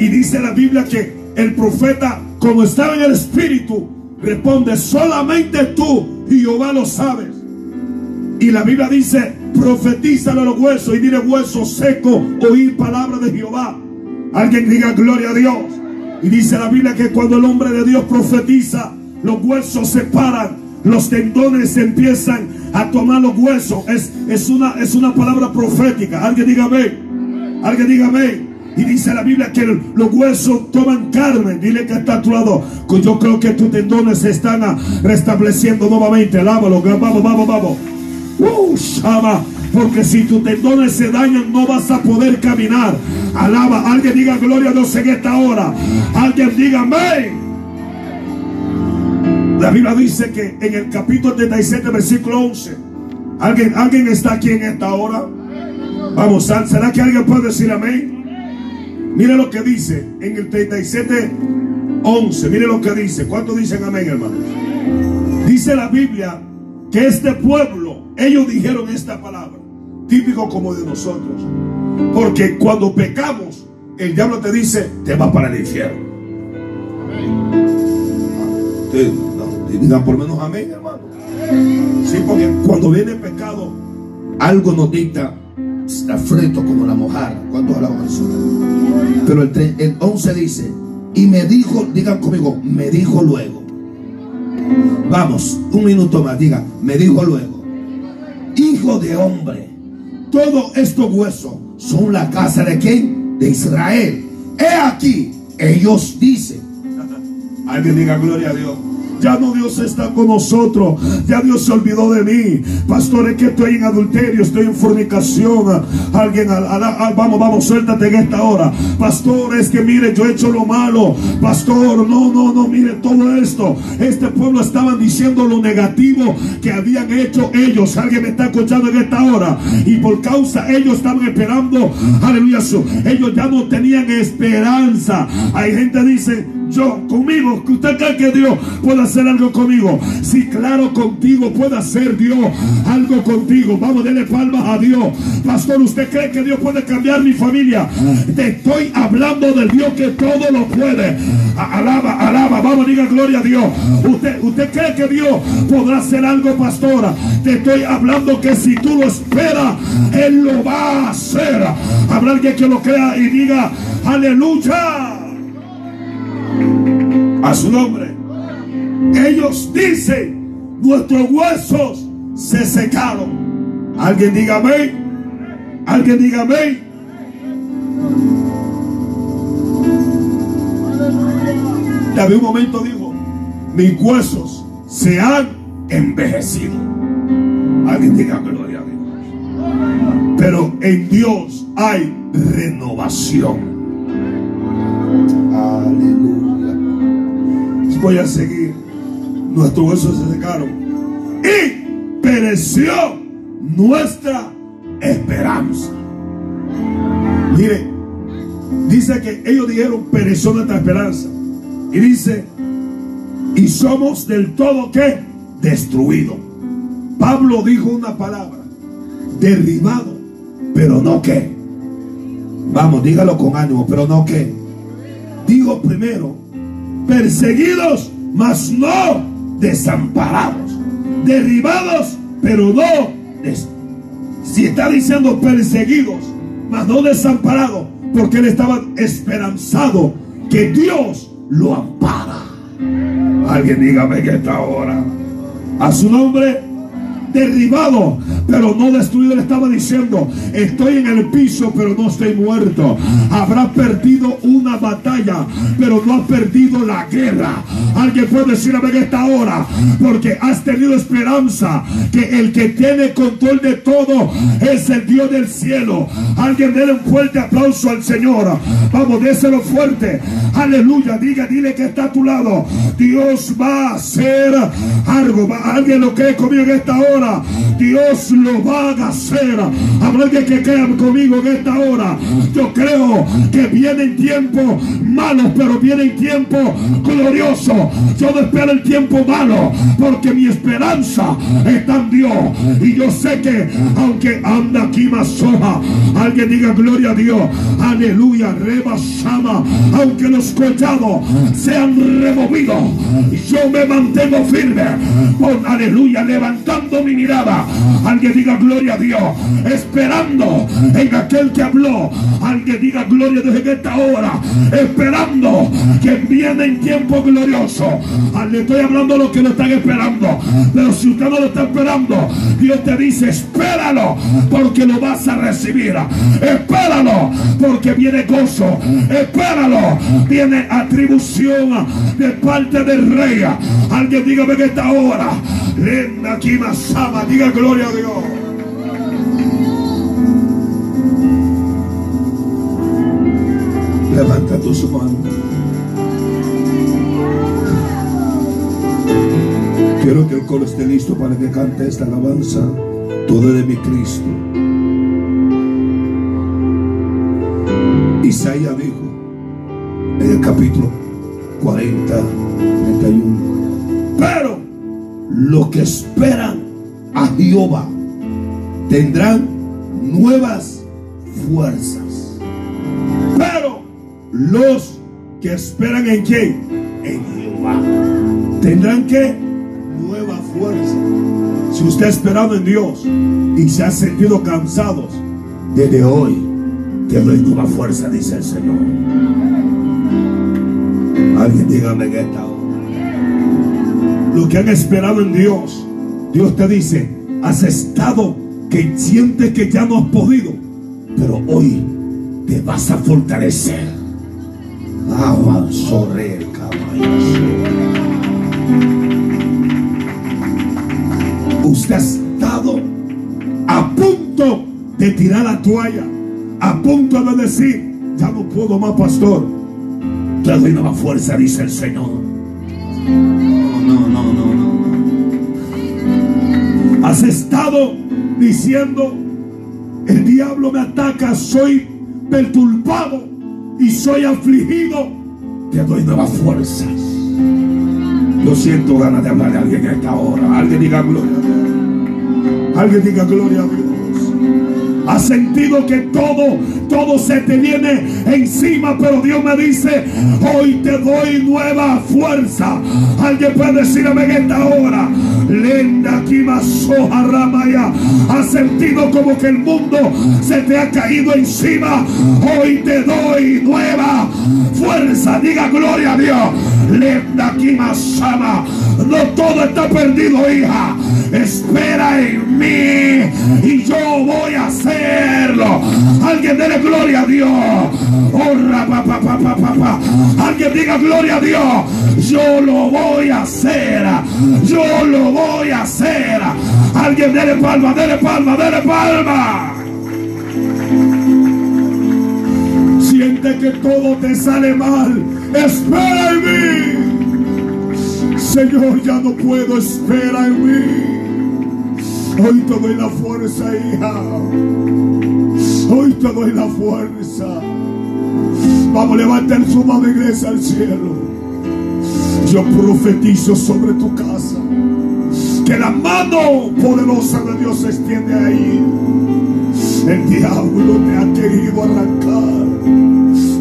Y dice la Biblia que el profeta, como estaba en el espíritu, responde, solamente tú y Jehová lo sabes. Y la Biblia dice, profetízalo a los huesos y dile hueso seco, oír palabra de Jehová. Alguien diga gloria a Dios. Y dice la Biblia que cuando el hombre de Dios profetiza, los huesos se paran, los tendones empiezan a tomar los huesos. Es, es, una, es una palabra profética. Alguien diga amén. Alguien diga amén. Y dice la Biblia que los huesos toman carne. Dile que está a tu lado. Yo creo que tus tendones se están restableciendo nuevamente. Alábalo. Vamos, vamos, vamos. Shama. Porque si tus tendones se dañan, no vas a poder caminar. Alaba. Alguien diga gloria a Dios en esta hora. Alguien diga amén. La Biblia dice que en el capítulo 37, versículo 11. ¿Alguien, ¿Alguien está aquí en esta hora? Vamos, ¿será que alguien puede decir amén? Mire lo que dice en el 37, 11. Mire lo que dice. ¿Cuántos dicen amén, hermano? Dice la Biblia que este pueblo, ellos dijeron esta palabra, típico como de nosotros. Porque cuando pecamos, el diablo te dice, te va para el infierno. Digan por menos amén, hermano. Sí, porque cuando viene el pecado, algo nos dicta, está frito como la mojar. ¿Cuántos hablamos eso? Pero el, el 11 dice, y me dijo, digan conmigo, me dijo luego. Vamos, un minuto más, diga, me dijo luego, hijo de hombre, todo estos huesos son la casa de quién? De Israel. He aquí, ellos dicen. Alguien diga gloria a Dios. Ya no Dios está con nosotros. Ya Dios se olvidó de mí. Pastor, es que estoy en adulterio, estoy en fornicación. Alguien, vamos, vamos, suéltate en esta hora. Pastor, es que mire, yo he hecho lo malo. Pastor, no, no, no, mire todo esto. Este pueblo estaban diciendo lo negativo que habían hecho ellos. Alguien me está escuchando en esta hora. Y por causa ellos estaban esperando. Aleluya. Ellos ya no tenían esperanza. Hay gente que dice, yo conmigo, que usted cree que Dios puede hacer algo conmigo. Sí, claro, contigo puede hacer Dios algo contigo. Vamos, denle palmas a Dios. Pastor, ¿usted cree que Dios puede cambiar mi familia? Te estoy hablando del Dios que todo lo puede. Alaba, alaba, vamos, diga gloria a Dios. ¿Usted, usted cree que Dios podrá hacer algo, pastora? Te estoy hablando que si tú lo esperas, Él lo va a hacer. Habrá alguien que lo crea y diga, aleluya a su nombre. Ellos dicen, nuestros huesos se secaron. Alguien diga amén. Alguien diga amén. David un momento dijo, mis huesos se han envejecido. Alguien diga gloria a Dios. Pero en Dios hay renovación. Voy a seguir. Nuestros huesos se secaron. Y pereció nuestra esperanza. Mire, dice que ellos dijeron pereció nuestra esperanza. Y dice, y somos del todo que destruido. Pablo dijo una palabra, derribado, pero no que. Vamos, dígalo con ánimo, pero no que. Digo primero, perseguidos, mas no desamparados, derribados, pero no si está diciendo perseguidos, mas no desamparados, porque él estaba esperanzado que Dios lo ampara. Alguien dígame que está ahora. A su nombre derribado, pero no destruido. Le estaba diciendo, estoy en el piso, pero no estoy muerto. Habrá perdido una batalla, pero no ha perdido la guerra. Alguien puede decir ver esta hora, porque has tenido esperanza que el que tiene control de todo es el Dios del cielo. Alguien déle un fuerte aplauso al Señor. Vamos, déselo fuerte. Aleluya. Diga, dile que está a tu lado. Dios va a hacer algo. Alguien lo cree conmigo en esta hora. Dios lo va a hacer. Habrá alguien que crea conmigo en esta hora. Yo creo que vienen tiempos malos, pero vienen tiempos gloriosos. Yo no espero el tiempo malo, porque mi esperanza está en Dios. Y yo sé que, aunque anda aquí más soja, alguien diga gloria a Dios. Aleluya, rebasama. Aunque los collados sean removidos, yo me mantengo firme. Aleluya, levantando mi mirada. Alguien diga gloria a Dios. Esperando en aquel que habló. Alguien diga gloria desde esta hora. Esperando que viene en tiempo glorioso. Le estoy hablando a los que lo están esperando. Pero si usted no lo está esperando, Dios te dice, espéralo porque lo vas a recibir. Espéralo porque viene gozo. Espéralo. Viene atribución de parte del rey. Alguien dígame en esta hora. Aquí más diga gloria a Dios. Levanta tus manos. Quiero que el coro esté listo para que cante esta alabanza. Todo de mi Cristo. Isaías dijo en el capítulo 40, 31. Los que esperan a Jehová tendrán nuevas fuerzas. Pero los que esperan en quién? En Jehová. Tendrán que nueva fuerza. Si usted ha esperado en Dios y se ha sentido cansados, desde hoy te doy nueva fuerza, dice el Señor. Alguien dígame que esta Lo que han esperado en Dios. Dios te dice, has estado que sientes que ya no has podido, pero hoy te vas a fortalecer. Sobre Usted ha estado a punto de tirar la toalla, a punto de decir, ya no puedo más, pastor. Te doy nueva fuerza, dice el Señor. No, no, no, no. Has estado diciendo, el diablo me ataca, soy perturbado y soy afligido. Te doy nuevas fuerzas. Yo siento ganas de hablar a alguien a esta hora. Alguien diga gloria a Dios. Alguien diga gloria a Dios. Has sentido que todo, todo se te viene encima, pero Dios me dice, hoy te doy nueva fuerza. Alguien puede decirme en esta hora, Lenda soja Ramaya. Has sentido como que el mundo se te ha caído encima. Hoy te doy nueva fuerza. Diga gloria a Dios. Lenda Sama. No todo está perdido, hija. Espera en mí y yo voy a hacerlo. Alguien dele gloria a Dios. Alguien diga gloria a Dios. Yo lo voy a hacer. Yo lo voy a hacer. Alguien dele palma, dele palma, dele palma. Siente que todo te sale mal. Espera en mí. Señor, ya no puedo. Espera en mí. Hoy te doy la fuerza, hija. Hoy te doy la fuerza. Vamos a levantar su mano iglesia al cielo. Yo profetizo sobre tu casa que la mano poderosa de Dios se extiende ahí. El diablo te ha querido arrancar.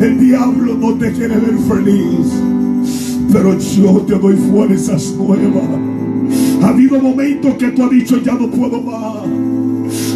El diablo no te quiere ver feliz. Pero yo te doy fuerzas nuevas. Ha habido momentos que tú has dicho ya no puedo más.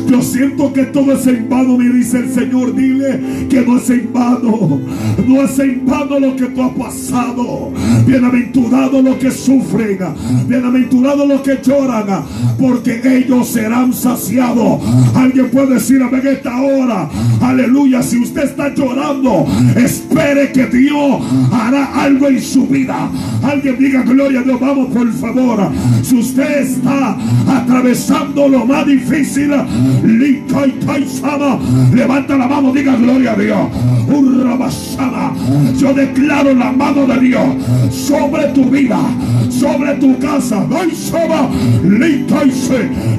Yo siento que todo es en vano, me dice el Señor. Dile que no es en vano. No es en vano lo que tú has pasado. Bienaventurado lo que sufren. Bienaventurado lo que lloran. Porque ellos serán saciados. Alguien puede decir en esta hora. Aleluya. Si usted está llorando, espere que Dios hará algo en su vida. Alguien diga gloria a Dios. Vamos por favor. Si usted está atravesando lo más difícil, Levanta la mano, diga gloria a Dios. Yo declaro la mano de Dios sobre tu vida, sobre tu casa.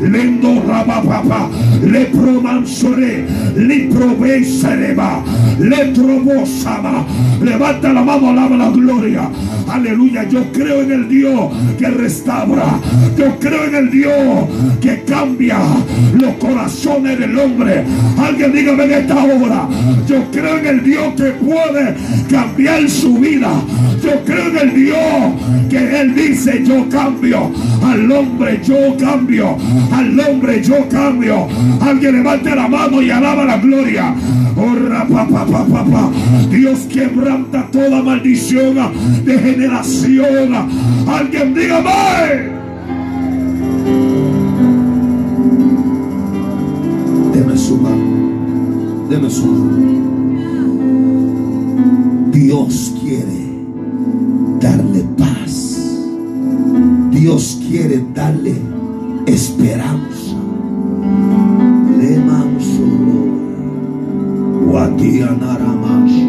Lendo rabapapa, le promansore, le provesereba, le trobosaba. Levanta la mano, alaba la gloria. Aleluya. Yo creo en el Dios que restaura. Yo creo en el Dios que cambia los corazones del hombre. Alguien dígame en esta hora. Yo creo en el Dios que puede cambiar su vida. Yo creo en el Dios que Él dice yo cambio. Al hombre yo cambio. Al hombre yo cambio. Alguien levante la mano y alaba la gloria. Dios quebranta toda maldición de generación. Alguien dígame. Deme su mano. Dios quiere darle paz. Dios quiere darle esperanza. Le mansuro. Watianaramashi.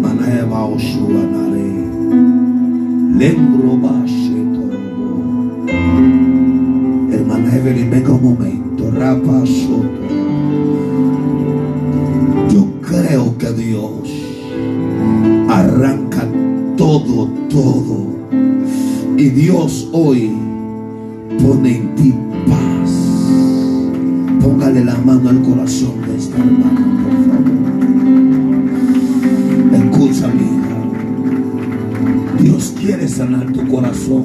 Maneva oshuanare. Lembro Hermana Evelyn, venga un momento. Dios hoy pone en ti paz. Póngale la mano al corazón de esta hermana, por favor. Escúchame, Dios quiere sanar tu corazón.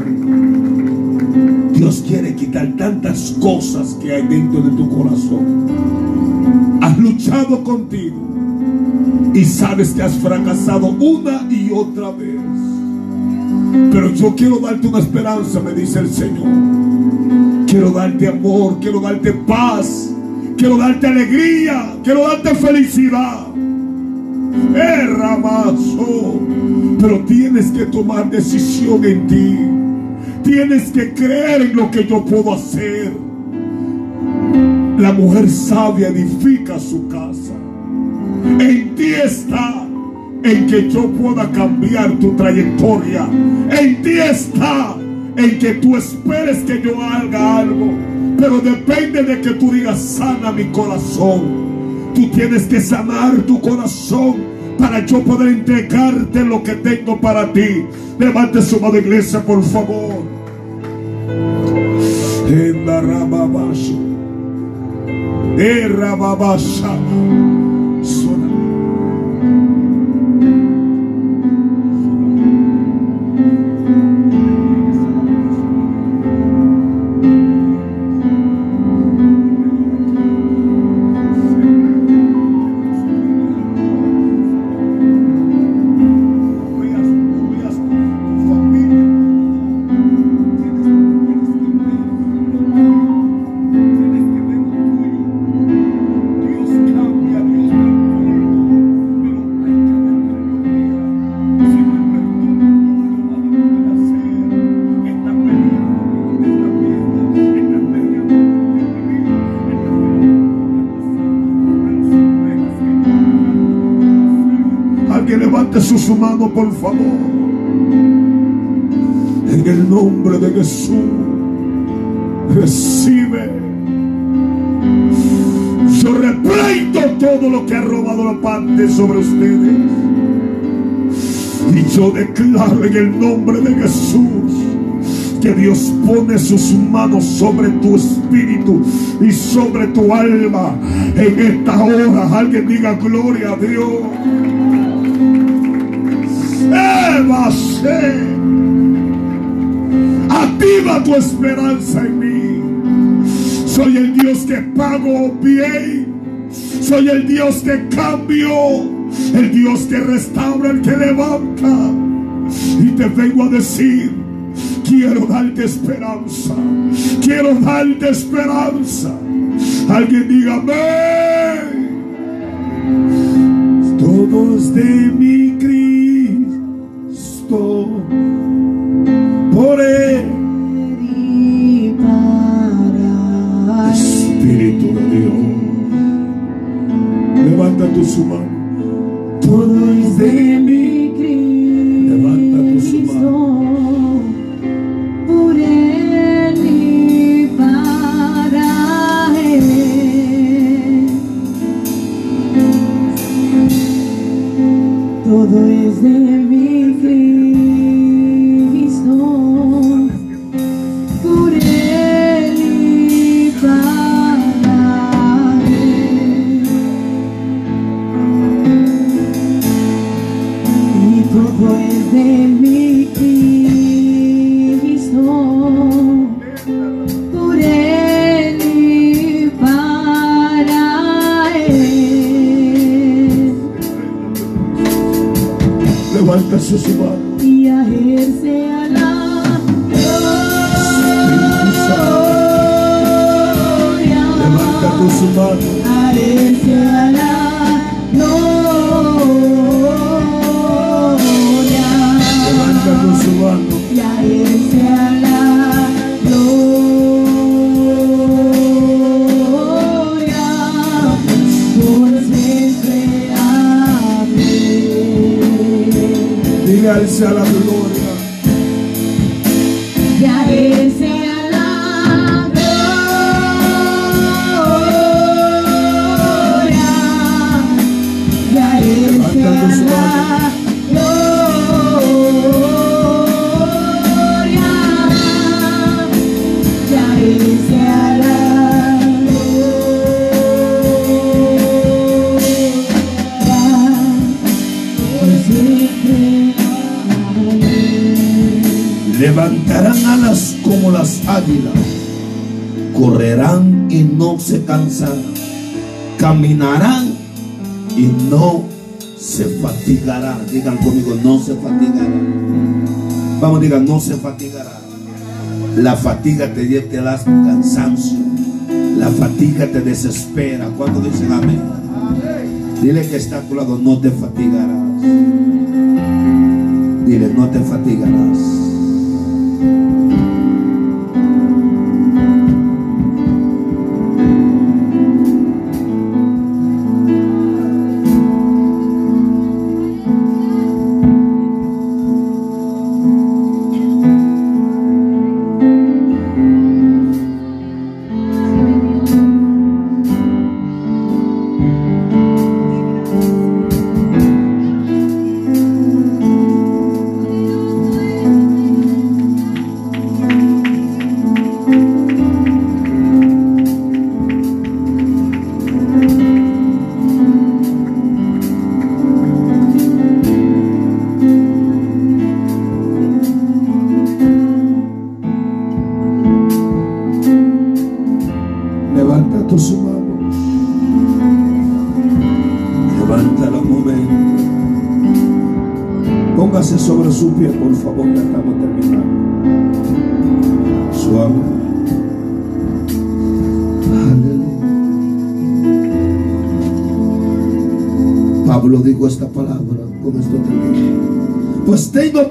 Dios quiere quitar tantas cosas que hay dentro de tu corazón. Has luchado contigo y sabes que has fracasado una y otra vez. Pero yo quiero darte una esperanza, me dice el Señor. Quiero darte amor, quiero darte paz, quiero darte alegría, quiero darte felicidad. Erramazo. Pero tienes que tomar decisión en ti. Tienes que creer en lo que yo puedo hacer. La mujer sabia edifica su casa. En ti está en que yo pueda cambiar tu trayectoria. En ti está en que tú esperes que yo haga algo. Pero depende de que tú digas, sana mi corazón. Tú tienes que sanar tu corazón para yo poder entregarte lo que tengo para ti. Levante su mano iglesia, por favor. En la rababasha. En. Por favor. En el nombre de Jesús, recibe. Yo repleito todo lo que ha robado la parte sobre ustedes. Y yo declaro en el nombre de Jesús que Dios pone sus manos sobre tu espíritu y sobre tu alma en esta hora. Alguien diga gloria a Dios. Eva, sé. Activa tu esperanza en mí. Soy el Dios que pago bien. Soy el Dios que cambio. El Dios que restaura, el que levanta. Y te vengo a decir, quiero darte esperanza. Quiero darte esperanza. Alguien diga amén. Todos de mi Levantarán alas como las águilas, correrán y no se cansarán, caminarán y no se fatigarán. Digan conmigo, no se fatigarán. Vamos, diga, no se fatigará. La fatiga te, lle- te cansancio. La fatiga te desespera. Cuando dicen amén? Dile que está a tu lado, no te fatigarás. Dile, no te fatigarás. Levanta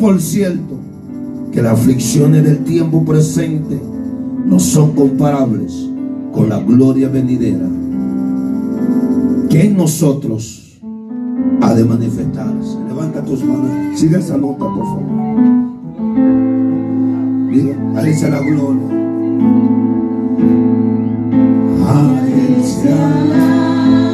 por cierto que las aflicciones del tiempo presente no son comparables con la gloria venidera que en nosotros ha de manifestarse. Levanta tus manos, sigue esa nota, por favor. Diga, la gloria. A él sea